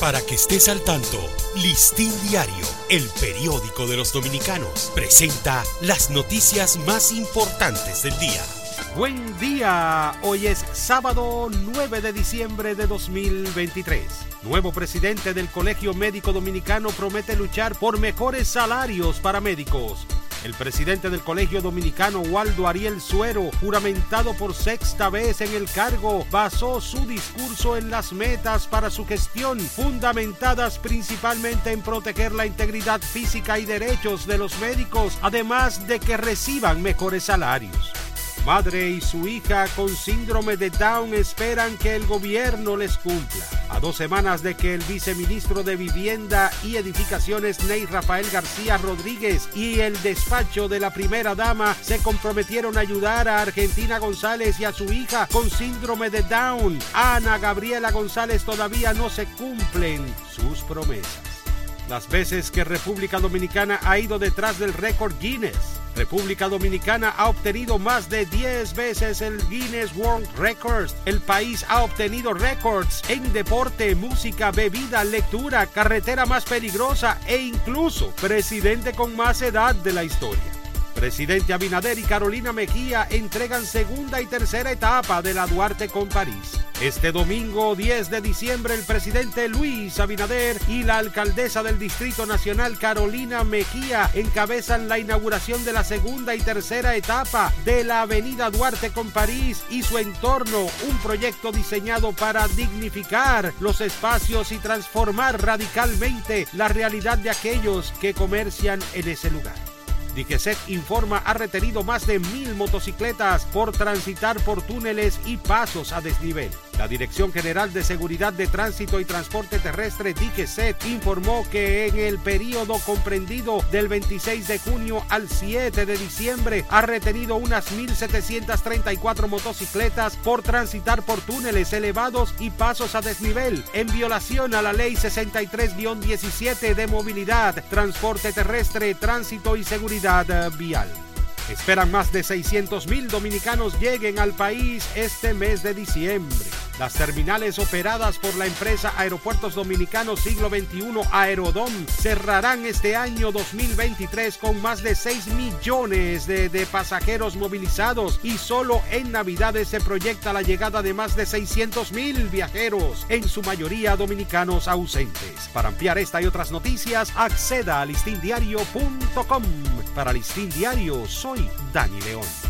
Para que estés al tanto, Listín Diario, el periódico de los dominicanos, presenta las noticias más importantes del día. Buen día, hoy es sábado 9 de diciembre de 2023. Nuevo presidente del Colegio Médico Dominicano promete luchar por mejores salarios para médicos. El presidente del Colegio Dominicano, Waldo Ariel Suero, juramentado por sexta vez en el cargo, basó su discurso en las metas para su gestión, fundamentadas principalmente en proteger la integridad física y derechos de los médicos, además de que reciban mejores salarios. Madre y su hija con síndrome de Down esperan que el gobierno les cumpla. A dos semanas de que el viceministro de Vivienda y Edificaciones, Ney Rafael García Rodríguez, y el despacho de la primera dama se comprometieron a ayudar a Argentina González y a su hija con síndrome de Down, Ana Gabriela González todavía no se cumplen sus promesas. Las veces que República Dominicana ha ido detrás del récord Guinness República Dominicana ha obtenido más de 10 veces el Guinness World Records. El país ha obtenido récords en deporte, música, bebida, lectura, carretera más peligrosa e incluso presidente con más edad de la historia. Presidente Abinader y Carolina Mejía entregan segunda y tercera etapa de la Duarte con París. Este domingo 10 de diciembre el presidente Luis Abinader y la alcaldesa del Distrito Nacional Carolina Mejía encabezan la inauguración de la segunda y tercera etapa de la Avenida Duarte con París y su entorno, un proyecto diseñado para dignificar los espacios y transformar radicalmente la realidad de aquellos que comercian en ese lugar. DGCET informa ha retenido más de mil motocicletas por transitar por túneles y pasos a desnivel. La Dirección General de Seguridad de Tránsito y Transporte Terrestre, DGCET, informó que en el periodo comprendido del 26 de junio al 7 de diciembre ha retenido unas 1.734 motocicletas por transitar por túneles elevados y pasos a desnivel, en violación a la Ley 63-17 de Movilidad, Transporte Terrestre, Tránsito y Seguridad Vial. Esperan más de 600 mil dominicanos lleguen al país este mes de diciembre. Las terminales operadas por la empresa Aeropuertos Dominicanos Siglo XXI Aerodom cerrarán este año 2023 con más de 6 millones de, de, pasajeros movilizados y solo en Navidades se proyecta la llegada de más de 600 mil viajeros, en su mayoría dominicanos ausentes. Para ampliar esta y otras noticias, acceda a listindiario.com. Para Listín Diario, soy Dani León.